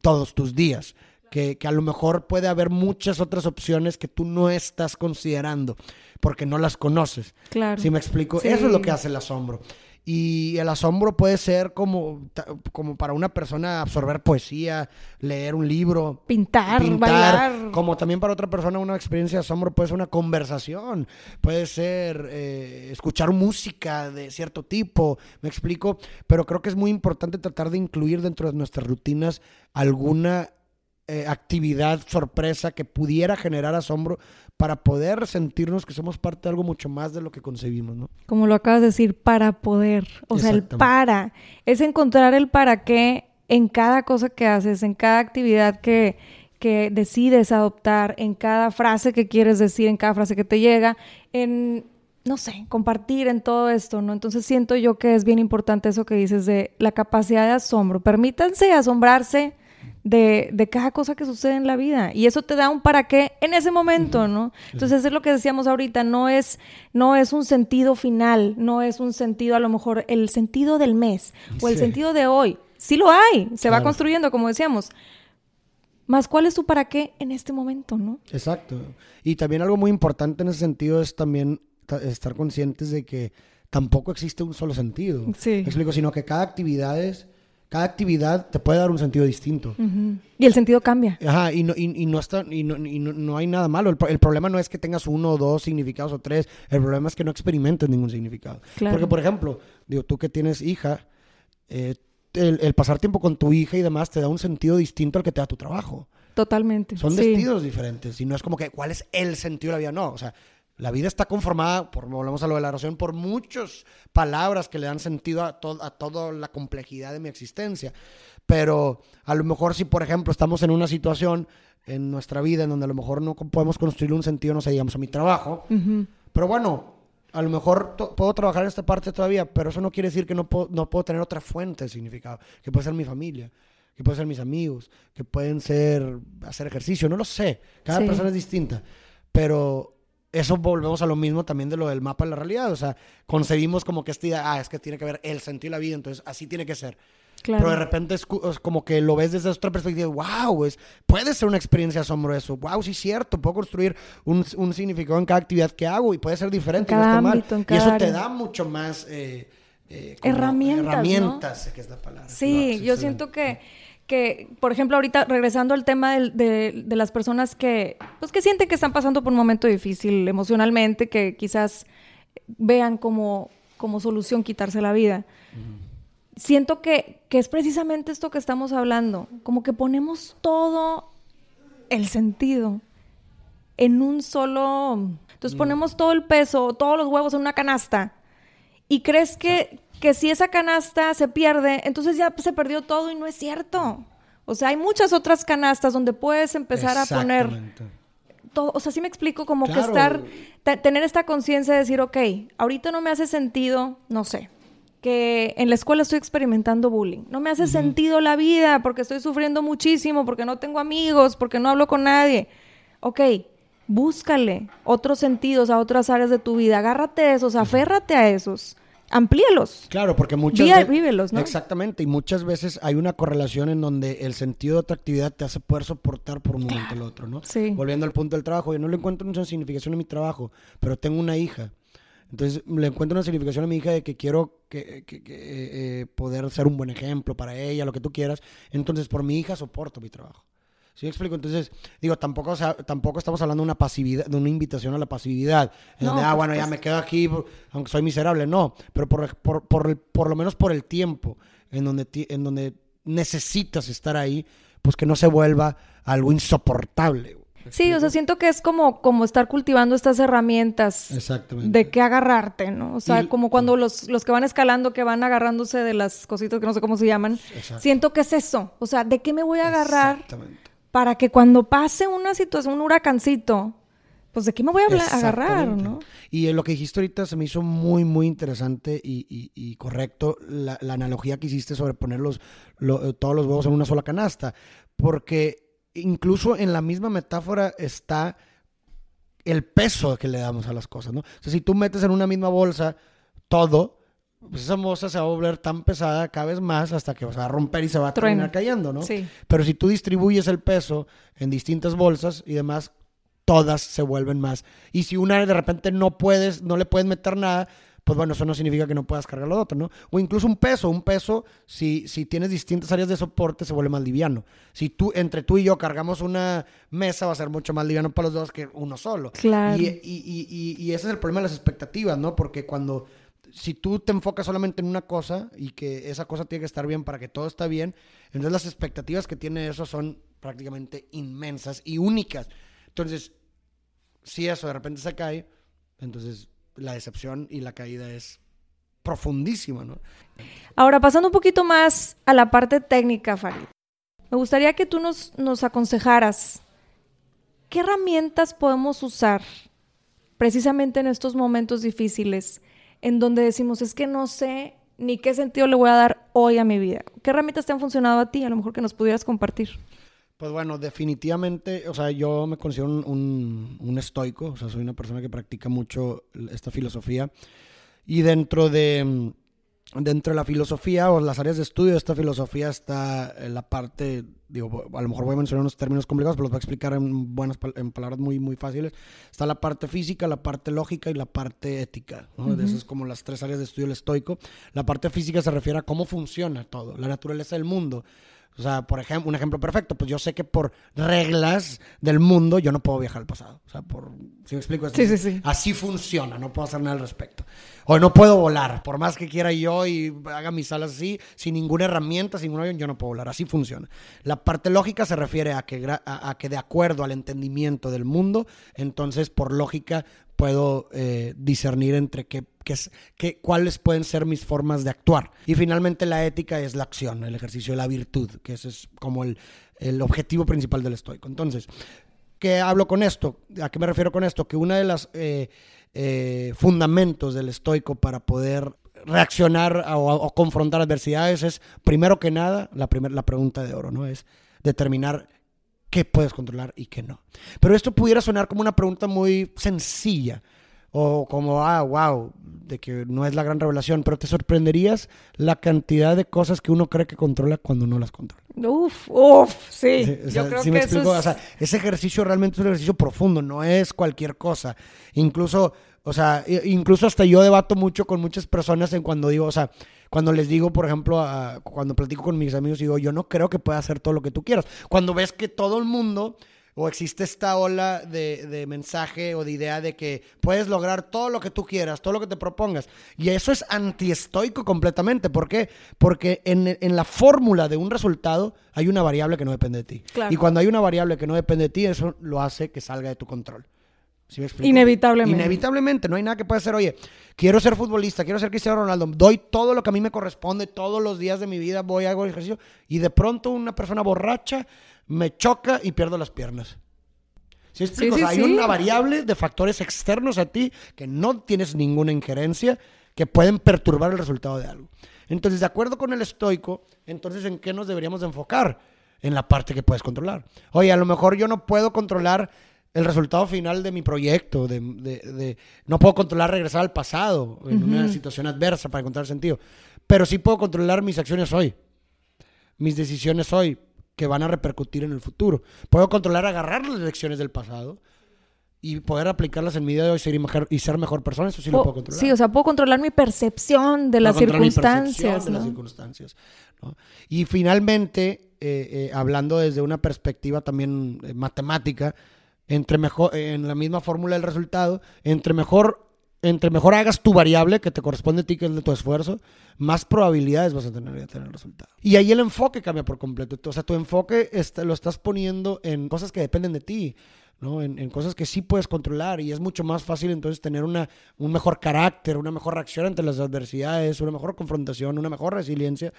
todos tus días. Que, que, a lo mejor puede haber muchas otras opciones que tú no estás considerando porque no las conoces. Claro. ¿Sí me explico? Sí. Eso es lo que hace el asombro. Y el asombro puede ser como, como para una persona absorber poesía, leer un libro, pintar, pintar bailar. Como también para otra persona una experiencia de asombro puede ser una conversación, puede ser eh, escuchar música de cierto tipo, me explico. Pero creo que es muy importante tratar de incluir dentro de nuestras rutinas alguna eh, actividad sorpresa que pudiera generar asombro para poder sentirnos que somos parte de algo mucho más de lo que concebimos, ¿no? Como lo acabas de decir, para poder. O sea, el para. Es encontrar el para qué en cada cosa que haces, en cada actividad que, que decides adoptar, en cada frase que quieres decir, en cada frase que te llega, en, no sé, compartir en todo esto, ¿no? Entonces siento yo que es bien importante eso que dices de la capacidad de asombro. Permítanse asombrarse de, de, cada cosa que sucede en la vida. Y eso te da un para qué en ese momento, ¿no? Entonces es lo que decíamos ahorita, no es, no es un sentido final, no es un sentido, a lo mejor, el sentido del mes o el Sí. sentido de hoy. Sí lo hay, se va construyendo, como decíamos. Más cuál es tu para qué en este momento, ¿no? Exacto. Y también algo muy importante en ese sentido es también ta- estar conscientes de que tampoco existe un solo sentido. Sí. Me explico, sino que cada actividad es, cada actividad te puede dar un sentido distinto. Ujú. Y el sentido cambia. Ajá, y no, y, y no está, y, no, y no- no hay nada malo. El, el problema no es que tengas uno o dos significados o tres. El problema es que no experimentes ningún significado. Claro. Porque, por ejemplo, digo, tú que tienes hija, eh, el, el pasar tiempo con tu hija y demás te da un sentido distinto al que te da tu trabajo. Totalmente. Son sí. destinos diferentes. Y no es como que, ¿cuál es el sentido de la vida? No, o sea, la vida está conformada, por, volvemos a lo de la oración, por muchas palabras que le dan sentido a, to- a toda la complejidad de mi existencia. Pero a lo mejor si, por ejemplo, estamos en una situación en nuestra vida en donde a lo mejor no podemos construir un sentido, no sé, digamos, a mi trabajo. Ujú. Pero bueno, a lo mejor puedo trabajar en esta parte todavía, pero eso no quiere decir que no puedo, no puedo tener otra fuente de significado, que puede ser mi familia, que puede ser mis amigos, que pueden ser hacer ejercicio, no lo sé. Cada Sí. persona es distinta, pero eso volvemos a lo mismo también de lo del mapa de la realidad, o sea, concebimos como que esta idea, ah, es que tiene que ver el sentido de la vida, entonces así tiene que ser. Claro. Pero de repente es, como que lo ves desde otra perspectiva. ¡Wow! Es, puede ser una experiencia asombrosa. ¡Wow! Sí, es cierto. Puedo construir un, un significado en cada actividad que hago y puede ser diferente. En y no cada mal. ámbito, en y eso te da mucho más. eh, eh, Herramientas, ¿no? Herramientas, que es la palabra. Sí, No, yo excelente. siento que, que, por ejemplo, ahorita regresando al tema de, de las personas que, pues, que sienten que están pasando por un momento difícil emocionalmente, que quizás vean como, como solución quitarse la vida. Siento que, que es precisamente esto que estamos hablando, como que ponemos todo el sentido en un solo... Entonces ponemos todo el peso, todos los huevos en una canasta y crees que, que si esa canasta se pierde, entonces ya se perdió todo y no es cierto. O sea, hay muchas otras canastas donde puedes empezar a poner todo. O sea, sí me explico, como que estar, te- tener esta conciencia de decir, ok, ahorita no me hace sentido, no sé, que en la escuela estoy experimentando bullying. No me hace sentido la vida porque estoy sufriendo muchísimo, porque no tengo amigos, porque no hablo con nadie. Ok, búscale otros sentidos a otras áreas de tu vida. Agárrate a esos, aférrate a esos, amplíalos. Claro, porque muchas veces... vívelos, ¿no? Exactamente, y muchas veces hay una correlación en donde el sentido de otra actividad te hace poder soportar por un momento el otro, ¿no? Sí. Volviendo al punto del trabajo, yo no le encuentro una significación en mi trabajo, pero tengo una hija. Entonces le encuentro una significación a mi hija de que quiero que, que- que, eh, eh, poder ser un buen ejemplo para ella, lo que tú quieras. Entonces por mi hija soporto mi trabajo. ¿Sí me explico? Entonces, digo, tampoco, o sea, tampoco estamos hablando de una pasividad, de una invitación a la pasividad. En No, donde, ah, bueno, ya me quedo aquí, por- aunque soy miserable. No, pero por, por, por, el- por lo menos por el tiempo en donde, en donde necesitas estar ahí, pues que no se vuelva algo insoportable. Sí, o sea, siento que es como, como estar cultivando estas herramientas Exactamente. de qué agarrarte, ¿no? O sea, Y- como cuando los, los que van escalando, que van agarrándose de las cositas que no sé cómo se llaman. Exacto. Siento que es eso. O sea, ¿de qué me voy a agarrar Exactamente. Para que cuando pase una situación, un huracancito, pues de qué me voy a agarrar. ¿no? Y eh, lo que dijiste ahorita se me hizo muy, muy interesante y, y- y correcto la, la analogía que hiciste sobre poner los, lo- eh, todos los huevos en una sola canasta. Porque incluso en la misma metáfora está el peso que le damos a las cosas, ¿no? O sea, si tú metes en una misma bolsa todo, pues esa bolsa se va a volver tan pesada cada vez más hasta que se va a romper y se va a terminar cayendo, ¿no? Sí. Pero si tú distribuyes el peso en distintas bolsas y demás, todas se vuelven más. Y si una de repente no puedes, no le puedes meter nada, pues bueno, eso no significa que no puedas cargar lo otro, ¿no? O incluso un peso, un peso, si, si tienes distintas áreas de soporte, se vuelve más liviano. Si tú, entre tú y yo cargamos una mesa, va a ser mucho más liviano para los dos que uno solo. Claro. Y, y, y, y ese es el problema de las expectativas, ¿no? Porque cuando, si tú te enfocas solamente en una cosa y que esa cosa tiene que estar bien para que todo está bien, entonces las expectativas que tiene eso son prácticamente inmensas y únicas. Entonces, si eso de repente se cae, entonces la decepción y la caída es profundísima, ¿no? Ahora, pasando un poquito más a la parte técnica, Farid. Me gustaría que tú nos, nos aconsejaras qué herramientas podemos usar precisamente en estos momentos difíciles en donde decimos, es que no sé ni qué sentido le voy a dar hoy a mi vida. ¿Qué herramientas te han funcionado a ti? A lo mejor que nos pudieras compartir. Pues bueno, definitivamente, o sea, yo me considero un, un, un, estoico, o sea, soy una persona que practica mucho esta filosofía. Y dentro de, dentro de la filosofía o las áreas de estudio de esta filosofía está la parte, digo, a lo mejor voy a mencionar unos términos complicados, pero los voy a explicar en, buenas, en palabras muy, muy fáciles. Está la parte física, la parte lógica y la parte ética. ¿no? Uh -huh. Esas es como las tres áreas de estudio del estoico. La parte física se refiere a cómo funciona todo, la naturaleza del mundo. O sea, por ejemplo, un ejemplo perfecto, pues yo sé que por reglas del mundo yo no puedo viajar al pasado. O sea, por, si me explico, sí, sí, sí. así funciona, no puedo hacer nada al respecto. O no puedo volar, por más que quiera yo y haga mis alas así, sin ninguna herramienta, sin ningún avión, yo no puedo volar. Así funciona. La parte lógica se refiere a que, a, a que de acuerdo al entendimiento del mundo, entonces por lógica puedo eh, discernir entre qué, qué, qué, cuáles pueden ser mis formas de actuar. Y finalmente la ética es la acción, el ejercicio de la virtud, que ese es como el, el objetivo principal del estoico. Entonces, ¿qué hablo con esto? ¿A qué me refiero con esto? Que uno de los eh, eh, fundamentos del estoico para poder reaccionar o, o, confrontar adversidades es, primero que nada, la, primer, la pregunta de oro, ¿no? Es determinar qué puedes controlar y qué no. Pero esto pudiera sonar como una pregunta muy sencilla o como, ah, wow, de que no es la gran revelación, pero te sorprenderías la cantidad de cosas que uno cree que controla cuando no las controla. Uf, uf, sí. sí o sea, Yo creo ¿sí que me eso explico? es... O sea, ese ejercicio realmente es un ejercicio profundo, no es cualquier cosa. Incluso, o sea, incluso hasta yo debato mucho con muchas personas en cuando digo, o sea, cuando les digo, por ejemplo, a, cuando platico con mis amigos, digo, yo no creo que pueda hacer todo lo que tú quieras. Cuando ves que todo el mundo, o existe esta ola de, de, mensaje o de idea de que puedes lograr todo lo que tú quieras, todo lo que te propongas. Y eso es antiestoico completamente. ¿Por qué? Porque en, en la fórmula de un resultado hay una variable que no depende de ti. Claro. Y cuando hay una variable que no depende de ti, eso lo hace que salga de tu control. ¿Sí me explico? Inevitablemente. Inevitablemente, no hay nada que pueda hacer. Oye, quiero ser futbolista, quiero ser Cristiano Ronaldo, doy todo lo que a mí me corresponde, todos los días de mi vida voy a hago ejercicio y de pronto una persona borracha me choca y pierdo las piernas. ¿Sí explico? Sí, sí, o sea, hay sí. una variable de factores externos a ti que no tienes ninguna injerencia que pueden perturbar el resultado de algo. Entonces, de acuerdo con el estoico, entonces, ¿en qué nos deberíamos de enfocar? En la parte que puedes controlar. Oye, a lo mejor yo no puedo controlar el resultado final de mi proyecto, de, de, de, no puedo controlar regresar al pasado en uh -huh. una situación adversa para encontrar sentido, pero sí puedo controlar mis acciones hoy, mis decisiones hoy que van a repercutir en el futuro. Puedo controlar agarrar las lecciones del pasado y poder aplicarlas en mi vida de hoy ser mejor, y ser mejor persona, eso sí lo puedo controlar. Sí, o sea, puedo controlar mi percepción de las circunstancias. De ¿no? las circunstancias ¿no? Y finalmente, eh, eh, hablando desde una perspectiva también eh, matemática, entre mejor, en la misma fórmula del resultado, entre mejor, entre mejor hagas tu variable que te corresponde a ti, que es de tu esfuerzo, más probabilidades vas a tener de tener el resultado. Y ahí el enfoque cambia por completo. O sea, tu enfoque está, lo estás poniendo en cosas que dependen de ti. ¿No? En, en, cosas que sí puedes controlar y es mucho más fácil entonces tener una, un mejor carácter, una mejor reacción ante las adversidades, una mejor confrontación, una mejor resiliencia.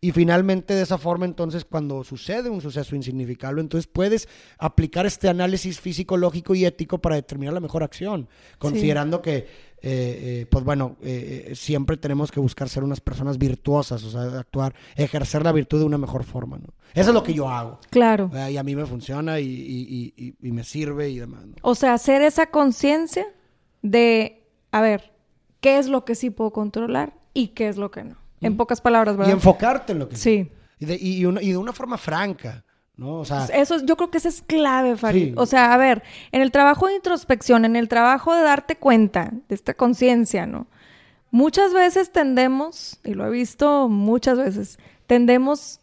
Y finalmente de esa forma entonces cuando sucede un suceso insignificable, entonces puedes aplicar este análisis físico, lógico y ético para determinar la mejor acción, considerando sí. que eh, eh, pues bueno, eh, siempre tenemos que buscar ser unas personas virtuosas, o sea, actuar, ejercer la virtud de una mejor forma, ¿no? Eso es lo que yo hago. Claro. Y a mí me funciona y, y- y- y- y me sirve y demás. ¿no? O sea, hacer esa conciencia de, a ver, ¿qué es lo que sí puedo controlar y qué es lo que no? En pocas palabras, Y ¿verdad? enfocarte en lo que Sí. Y de, y, y una- y de una forma franca, ¿no? O sea, Eso, es- yo creo que eso es clave, Farid. Sí. O sea, a ver, en el trabajo de introspección, en el trabajo de darte cuenta de esta conciencia, ¿no? Muchas veces tendemos, y lo he visto muchas veces, tendemos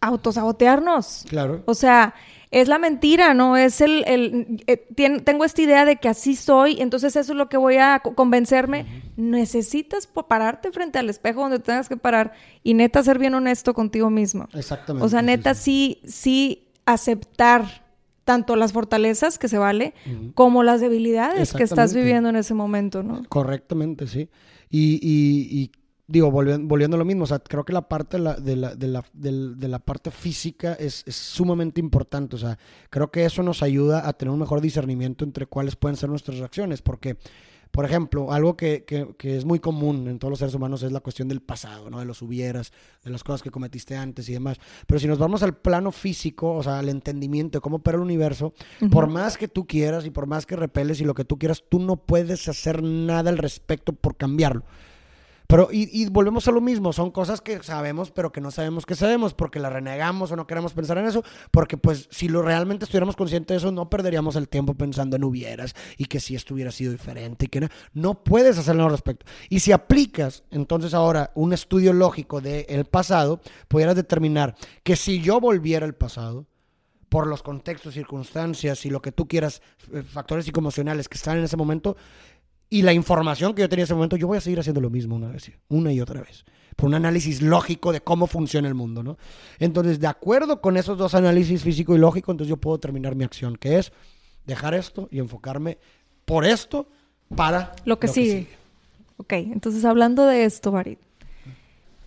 a autosabotearnos. claro. O sea, es la mentira, ¿no? Es el... el eh, tien- tengo esta idea de que así soy, entonces eso es lo que voy a co- convencerme. Necesitas pararte frente al espejo donde tengas que parar y neta ser bien honesto contigo mismo. Exactamente. O sea, neta, sí. sí, aceptar tanto las fortalezas que se vale como las debilidades que estás viviendo en ese momento, ¿no? Correctamente, sí. Y, y- y, digo, volviendo, volviendo a lo mismo, o sea, creo que la parte de la, de la, de la, de la parte física es, es sumamente importante. O sea, creo que eso nos ayuda a tener un mejor discernimiento entre cuáles pueden ser nuestras reacciones. Porque, por ejemplo, algo que, que- que es muy común en todos los seres humanos es la cuestión del pasado, ¿no? De los hubieras, de las cosas que cometiste antes y demás. Pero si nos vamos al plano físico, o sea, al entendimiento de cómo opera el universo, por más que tú quieras y por más que repeles y lo que tú quieras, tú no puedes hacer nada al respecto por cambiarlo. Pero, y, y volvemos a lo mismo, son cosas que sabemos, pero que no sabemos que sabemos, porque la renegamos o no queremos pensar en eso, porque pues si lo realmente estuviéramos conscientes de eso, no perderíamos el tiempo pensando en hubieras y que si esto hubiera sido diferente y que no, no puedes hacer nada al respecto. Y si aplicas entonces ahora un estudio lógico del pasado, pudieras determinar que si yo volviera al pasado, por los contextos, circunstancias y lo que tú quieras, eh, factores psicoemocionales que están en ese momento, y la información que yo tenía en ese momento, yo voy a seguir haciendo lo mismo una vez, una y otra vez, por un análisis lógico de cómo funciona el mundo, ¿no? Entonces, de acuerdo con esos dos análisis físico y lógico, entonces yo puedo terminar mi acción, que es dejar esto y enfocarme por esto para Lo que sigue. Ok, entonces hablando de esto, Barit,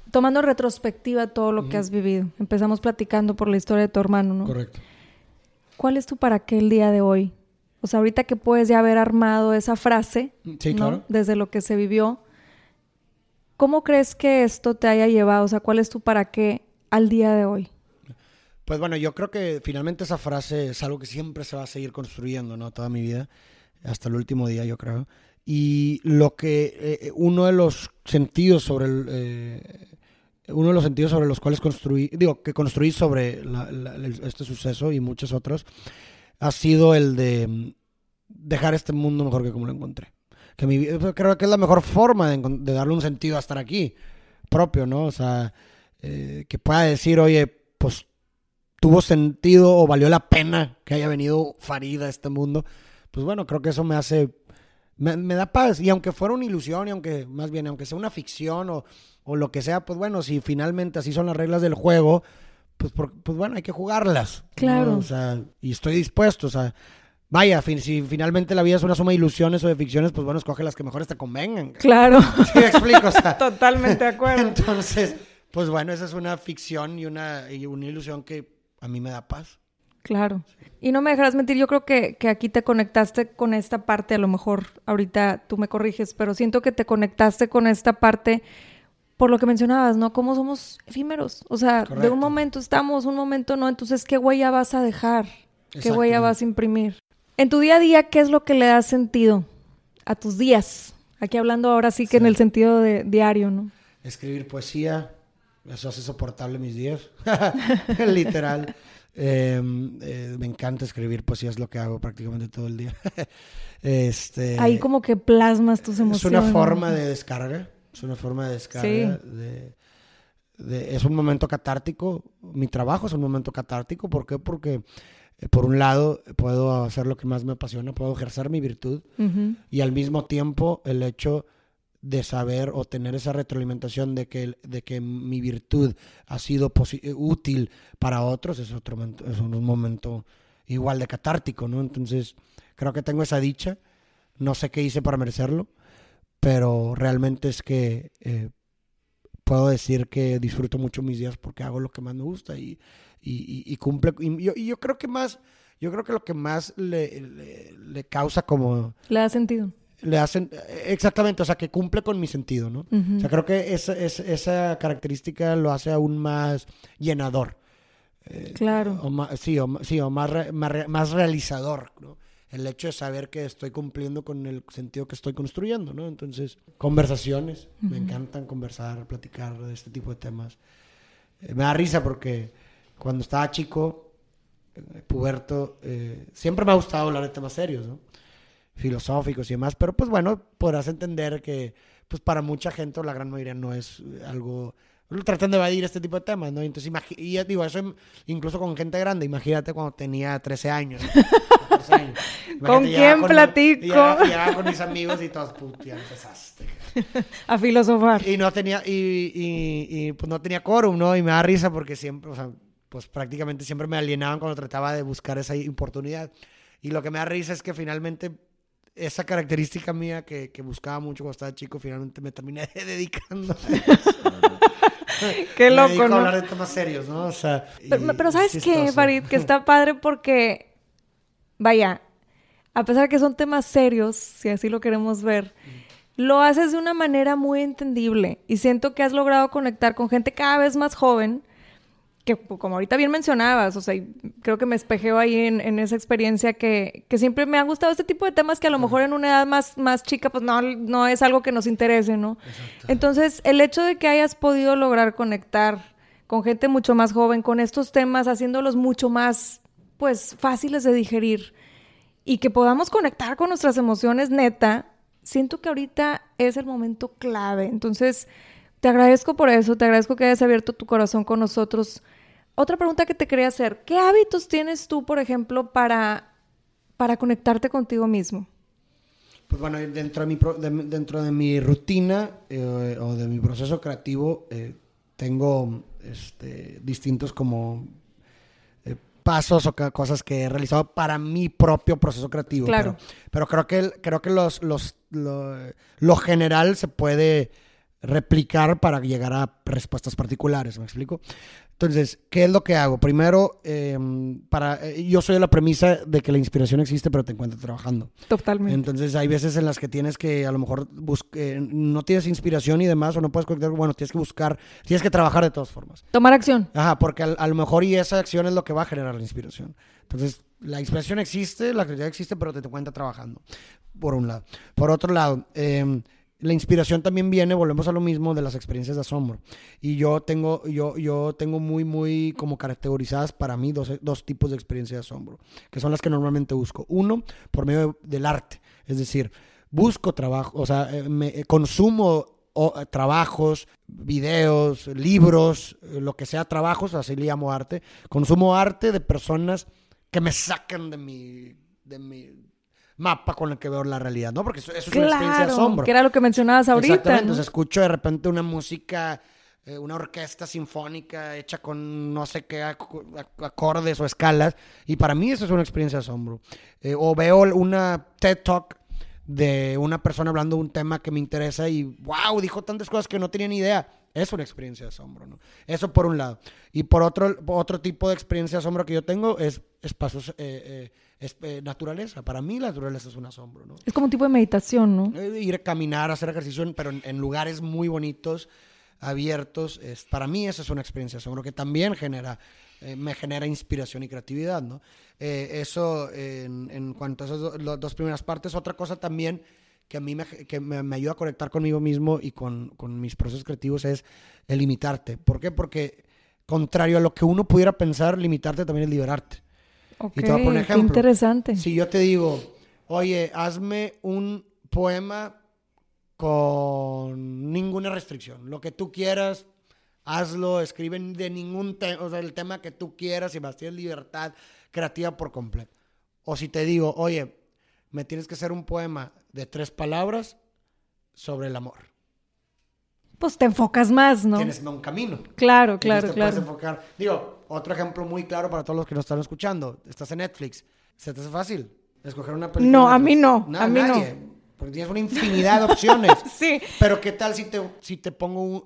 tomando en retrospectiva todo lo que has vivido, empezamos platicando por la historia de tu hermano, ¿no? Correcto. ¿Cuál es tu para qué el día de hoy? O sea, ahorita que puedes ya haber armado esa frase, Sí, ¿no? claro. Desde lo que se vivió, ¿cómo crees que esto te haya llevado? O sea, ¿cuál es tu para qué al día de hoy? Pues bueno, yo creo que finalmente esa frase es algo que siempre se va a seguir construyendo, ¿no? Toda mi vida, hasta el último día, yo creo. Y lo que eh, uno de los sentidos sobre el, eh, uno de los sentidos sobre los cuales construí, digo, que construí sobre la- la- el- este suceso y muchos otros, ha sido el de mm, dejar este mundo mejor que como lo encontré. Que mi, vi- creo que es la mejor forma de, de darle un sentido a estar aquí, propio, ¿no? O sea, eh, que pueda decir, oye, pues tuvo sentido o valió la pena que haya venido Farid a este mundo, pues bueno, creo que eso me hace, me, me da paz. Y aunque fuera una ilusión, y aunque, más bien, aunque sea una ficción o, o lo que sea, pues bueno, si finalmente así son las reglas del juego, pues, por- pues bueno, hay que jugarlas. ¿no? Claro. O sea, y estoy dispuesto, o sea, vaya, fin- si finalmente la vida es una suma de ilusiones o de ficciones, pues bueno, escoge las que mejores te convengan. Claro. ¿Sí me explico? O sea, Totalmente de acuerdo. entonces, pues bueno, esa es una ficción y una, y una ilusión que a mí me da paz. Claro. Y no me dejarás mentir, yo creo que, que aquí te conectaste con esta parte, a lo mejor ahorita tú me corriges, pero siento que te conectaste con esta parte por lo que mencionabas, ¿no? Cómo somos efímeros. O sea, de un momento estamos, un momento no. Entonces, ¿qué huella vas a dejar? ¿Qué huella vas a imprimir? En tu día a día, ¿qué es lo que le da sentido a tus días? Aquí hablando ahora sí que en el sentido de diario, ¿no? Escribir poesía, eso hace soportable mis días. Literal. Eh, eh, me encanta escribir poesía, es lo que hago prácticamente todo el día. este, Ahí como que plasmas tus es emociones. una forma de descarga. Es una forma de descarga. Sí. de- de- es un momento catártico. Mi trabajo es un momento catártico. ¿Por qué? Porque, eh, por un lado, puedo hacer lo que más me apasiona, puedo ejercer mi virtud. Y al mismo tiempo el hecho de saber o tener esa retroalimentación de que, de que mi virtud ha sido eh, útil para otros es otro momento, es un momento igual de catártico, ¿no? Entonces creo que tengo esa dicha, no sé qué hice para merecerlo, pero realmente es que eh, puedo decir que disfruto mucho mis días porque hago lo que más me gusta y, y, y- y cumple, y yo, y yo creo que más, yo creo que lo que más le, le- le causa como Le da sentido. le hacen, exactamente, o sea, que cumple con mi sentido, ¿no? O sea, creo que esa, esa, esa característica lo hace aún más llenador. Eh, Claro. O más, sí, o, sí, o más, re- más realizador, ¿no? El hecho de saber que estoy cumpliendo con el sentido que estoy construyendo, ¿no? Entonces, conversaciones. Me encantan conversar, platicar de este tipo de temas. Eh, me da risa porque cuando estaba chico, eh, puberto, eh, siempre me ha gustado hablar de temas serios, ¿no? filosóficos y demás, pero pues bueno, podrás entender que pues para mucha gente, o la gran mayoría, no es algo... Tratan de evadir este tipo de temas, ¿no? Entonces, y ya digo, eso incluso con gente grande, imagínate cuando tenía 13 años. 14 años. ¿Con quién con- platico? y Llegaba, llegaba con mis amigos y todos, puta, ya empezaste. A filosofar. Y no tenía, y, y, y, pues no tenía quórum, ¿no? Y me da risa porque siempre, o sea, pues prácticamente siempre me alienaban cuando trataba de buscar esa oportunidad. Y lo que me da risa es que finalmente esa característica mía que, que buscaba mucho cuando estaba chico, finalmente me terminé dedicando a eso. ¿no? Qué Me loco, ¿no? a hablar de temas serios, ¿no? O sea, Pero, y- pero ¿sabes es qué. Farid? Que está padre porque, vaya, a pesar de que son temas serios, si así lo queremos ver, lo haces de una manera muy entendible y siento que has logrado conectar con gente cada vez más joven, que como ahorita bien mencionabas, o sea, creo que me espejeo ahí en, en esa experiencia que, que siempre me han gustado este tipo de temas que a lo mejor en una edad más, más chica pues no, no es algo que nos interese, ¿no? Entonces, el hecho de que hayas podido lograr conectar con gente mucho más joven con estos temas, haciéndolos mucho más, pues, fáciles de digerir y que podamos conectar con nuestras emociones neta, siento que ahorita es el momento clave. Entonces, te agradezco por eso, te agradezco que hayas abierto tu corazón con nosotros. Otra pregunta que te quería hacer, ¿qué hábitos tienes tú, por ejemplo, para, para conectarte contigo mismo? Pues bueno, dentro de mi, pro- de- dentro de mi rutina eh, o de mi proceso creativo, eh, tengo este, distintos como eh, pasos o cosas que he realizado para mi propio proceso creativo. Claro. Pero, pero creo que, creo que los, los, lo, lo general se puede replicar para llegar a respuestas particulares, ¿me explico? Entonces, ¿qué es lo que hago? Primero, eh, para, eh, yo soy de la premisa de que la inspiración existe, pero te encuentras trabajando. Totalmente. Entonces hay veces en las que tienes que a lo mejor eh, no tienes inspiración y demás o no puedes conectar, bueno, tienes que buscar, tienes que trabajar de todas formas. Tomar acción. Ajá, porque a, lo mejor y esa acción es lo que va a generar la inspiración. Entonces, la inspiración existe, la creatividad existe, pero te, te cuenta trabajando, por un lado. Por otro lado, eh, la inspiración también viene, volvemos a lo mismo, de las experiencias de asombro. Y yo tengo, yo, yo tengo muy, muy como categorizadas para mí dos, dos tipos de experiencias de asombro, que son las que normalmente busco. Uno, por medio del arte, es decir, busco trabajo, o sea, eh, me, eh, consumo o, eh, trabajos, videos, libros, lo que sea trabajos, así le llamo arte. Consumo arte de personas que me sacan de mi, de mi mapa con el que veo la realidad, ¿no? Porque eso, eso es una experiencia de asombro. que era lo que mencionabas ahorita. Exactamente, ¿no? entonces escucho de repente una música, eh, una orquesta sinfónica hecha con no sé qué ac- ac- acordes o escalas, y para mí eso es una experiencia de asombro. Eh, o veo una TED Talk de una persona hablando de un tema que me interesa y wow, dijo tantas cosas que no tenía ni idea. Es una experiencia de asombro, ¿no? Eso por un lado. Y por otro, otro tipo de experiencia de asombro que yo tengo es espacios, eh, eh, es- eh, naturaleza. Para mí la naturaleza es un asombro, ¿no? Es como un tipo de meditación, ¿no? Eh, ir a caminar, hacer ejercicio, pero en, en lugares muy bonitos, abiertos. es- para mí esa es una experiencia de asombro que también genera, me genera inspiración y creatividad, ¿no? Eso en, en cuanto a esas do- las dos primeras partes. Otra cosa también que a mí me, que me, me ayuda a conectar conmigo mismo y con, con mis procesos creativos es el limitarte. ¿Por qué? Porque contrario a lo que uno pudiera pensar, limitarte también es liberarte. Ok, Y te voy a poner qué ejemplo. interesante. Si yo te digo, oye, hazme un poema con ninguna restricción, lo que tú quieras, hazlo, escribe de ningún tema, o sea, el tema que tú quieras y más tienes libertad creativa por completo. O si te digo, oye, me tienes que hacer un poema de tres palabras sobre el amor. Pues te enfocas más, ¿no? Tienes un camino. Claro, claro, te claro. puedes enfocar. Digo, otro ejemplo muy claro para todos los que nos están escuchando. Estás en Netflix. ¿Se te hace fácil escoger una película? No, a mí no, a mí no. Porque tienes una infinidad de opciones. Sí. Pero ¿qué tal si te, si te pongo un-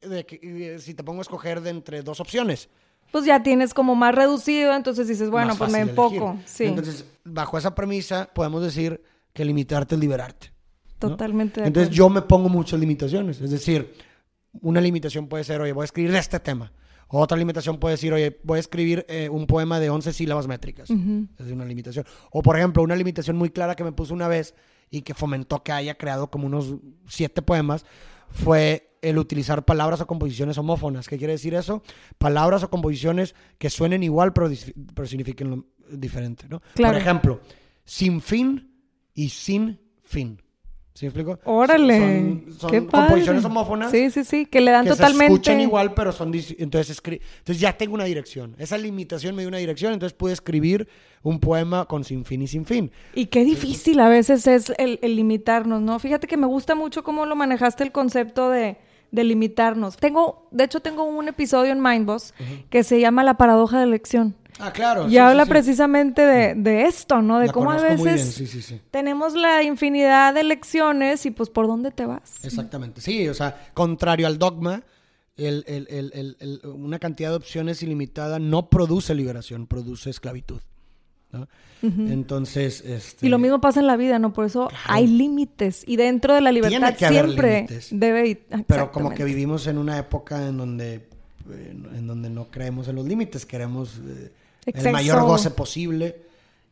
de que- si te pongo a escoger de entre dos opciones? Pues ya tienes como más reducido, entonces dices, bueno, Más pues me enfoco. Sí. Entonces, bajo esa premisa, podemos decir que limitarte es liberarte. Totalmente de Entonces yo me pongo muchas limitaciones. Es decir, una limitación puede ser, oye, voy a escribir de este tema. Otra limitación puede decir, oye, voy a escribir eh, un poema de 11 sílabas métricas. Ujú. Es una limitación. O, por ejemplo, una limitación muy clara que me puso una vez y que fomentó que haya creado como unos siete poemas fue el utilizar palabras o composiciones homófonas. ¿Qué quiere decir eso? Palabras o composiciones que suenen igual pero, pero signifiquen lo diferente, ¿no? Claro. Por ejemplo, sin fin y sin fin. ¿Sí me explico? Órale. Son, son qué padre. composiciones homófonas Sí, sí, sí, que le dan que totalmente. se escuchan igual, pero son entonces escri- entonces ya tengo una dirección. Esa limitación me dio una dirección, entonces pude escribir un poema con sin fin y sin fin. Y qué difícil a veces es el, el limitarnos, ¿no? Fíjate que me gusta mucho cómo lo manejaste el concepto de, de limitarnos. Tengo, de hecho, tengo un episodio en Mindboss que se llama La paradoja de elección. Ah, claro. y sí, habla sí, precisamente de, de esto, ¿no? De La cómo a bien, veces tenemos la infinidad de elecciones y pues por dónde te vas. Exactamente. Sí, o sea, contrario al dogma, el- el- el- el- el- una cantidad de opciones ilimitada no produce liberación, produce esclavitud. ¿no? Entonces, este, Y lo mismo pasa en la vida, ¿no? Por eso hay límites. Y dentro de la libertad siempre debe ir. Pero como que vivimos en una época en donde, eh, en donde no creemos en los límites, queremos eh, el mayor goce posible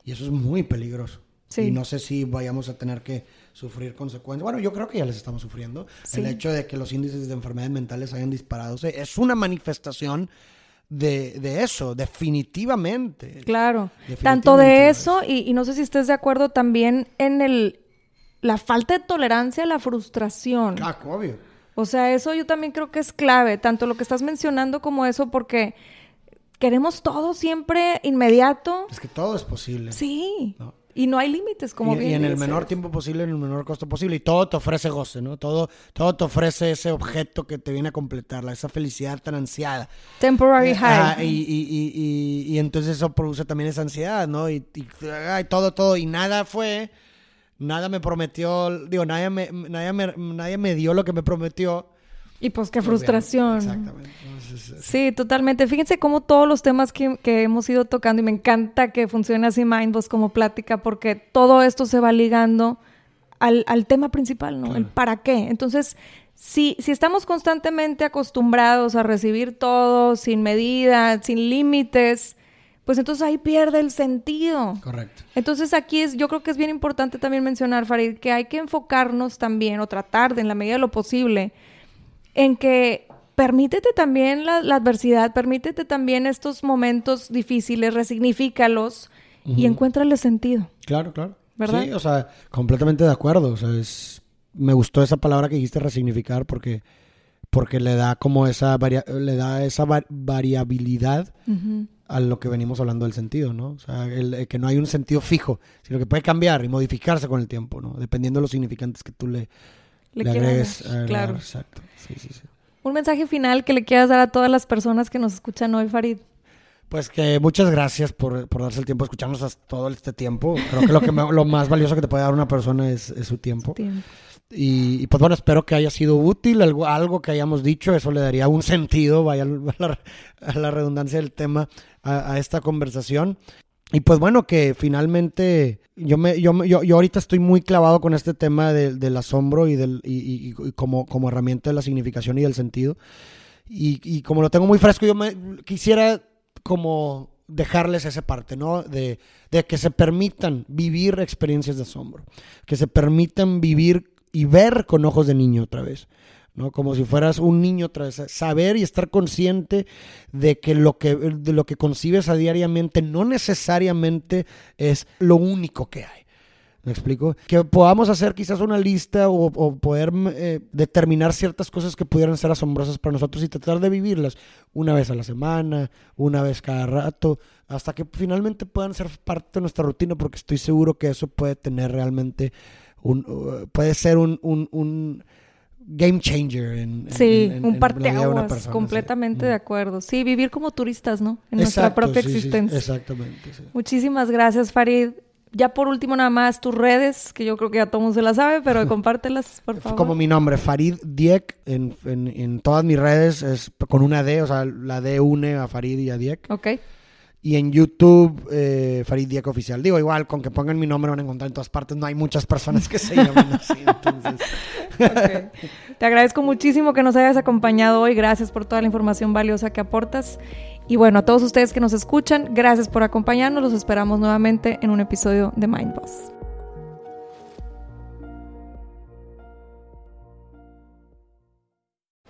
y eso es muy peligroso. Sí. Y no sé si vayamos a tener que sufrir consecuencias. Bueno, yo creo que ya les estamos sufriendo. Sí. El hecho de que los índices de enfermedades mentales hayan disparado eh, es una manifestación de, de eso, definitivamente. Claro. Definitivamente Tanto de es. eso, y, y no sé si estés de acuerdo también en el la falta de tolerancia a la frustración. Ah, obvio. O sea, eso yo también creo que es clave, tanto lo que estás mencionando como eso, porque queremos todo siempre inmediato. Es que todo es posible. Sí. No. Y no hay límites, como y, bien y en el dices. menor tiempo posible, en el menor costo posible. Y todo te ofrece goce, ¿no? Todo, todo te ofrece ese objeto que te viene a completarla, esa felicidad tan ansiada. Temporary Eh, high. ajá, y, y, y, y, y entonces eso produce también esa ansiedad, ¿no? Y, y, ay, todo, todo. Y nada fue, nada me prometió, digo, nadie me, nadie me, nadie me dio lo que me prometió. Y pues qué frustración. Exactamente. Entonces, Sí, totalmente. Fíjense cómo todos los temas que, que hemos ido tocando, y me encanta que funcione así Mindboss como plática, porque todo esto se va ligando al, al tema principal, ¿no? El para qué. Entonces, si, si estamos constantemente acostumbrados a recibir todo sin medida, sin límites, pues entonces ahí pierde el sentido. Correcto. Entonces aquí es, yo creo que es bien importante también mencionar, Farid, que hay que enfocarnos también o tratar de, en la medida de lo posible, en que permítete también la, la adversidad, permítete también estos momentos difíciles, resignifícalos y encuéntrale sentido. Claro, claro. ¿Verdad? Sí, o sea, completamente de acuerdo. O sea, es, me gustó esa palabra que dijiste resignificar porque, porque le da como esa varia- le da esa va- variabilidad Ujú. a lo que venimos hablando del sentido, ¿no? O sea, el, el que no hay un sentido fijo, sino que puede cambiar y modificarse con el tiempo, ¿no? Dependiendo de los significantes que tú le, Le le quieras agregues. dar, agregar. claro. Exacto. Sí, sí, sí. Un mensaje final que le quieras dar a todas las personas que nos escuchan hoy, Farid. Pues que muchas gracias por, por darse el tiempo de escucharnos hasta todo este tiempo. Creo que lo, que me- lo más valioso que te puede dar una persona es, es su tiempo. Tiempo. Y, y, pues bueno, espero que haya sido útil algo, algo que hayamos dicho. Eso le daría un sentido, vaya a la, a la redundancia del tema, a, a esta conversación. Y pues bueno, que finalmente yo me yo, yo, yo ahorita estoy muy clavado con este tema del- asombro y del y, como, como herramienta de la significación y del sentido. Y, y como lo tengo muy fresco, yo me quisiera como dejarles esa parte, ¿no? De, de que se permitan vivir experiencias de asombro, que se permitan vivir y ver con ojos de niño otra vez. ¿No? Como si fueras un niño. Saber y estar consciente de que lo que, de lo que concibes a diariamente no necesariamente es lo único que hay. ¿Me explico? Que podamos hacer quizás una lista o, poder eh, determinar ciertas cosas que pudieran ser asombrosas para nosotros y tratar de vivirlas una vez a la semana, una vez cada rato, hasta que finalmente puedan ser parte de nuestra rutina, porque estoy seguro que eso puede tener realmente un, uh, puede ser un, un game changer en, Sí, en- en- un parteaguas, persona, completamente sí. de acuerdo. Sí, vivir como turistas, ¿no? En nuestra propia sí, sí, sí, existencia. exactamente. Muchísimas gracias, Farid. Ya por último, nada más tus redes, que yo creo que ya todo mundo se las sabe, pero compártelas, por favor. Como mi nombre, Farid Diek, en, en, en todas mis redes es con una D, o sea, la D une a Farid y a Diek. Ok. Y en YouTube, eh, Farid Diego Oficial. Digo, igual, con que pongan mi nombre van a encontrar en todas partes. No hay muchas personas que se llaman así. Entonces. Te agradezco muchísimo que nos hayas acompañado hoy. Gracias por toda la información valiosa que aportas. Y bueno, a todos ustedes que nos escuchan, gracias por acompañarnos. Los esperamos nuevamente en un episodio de Mind Boss.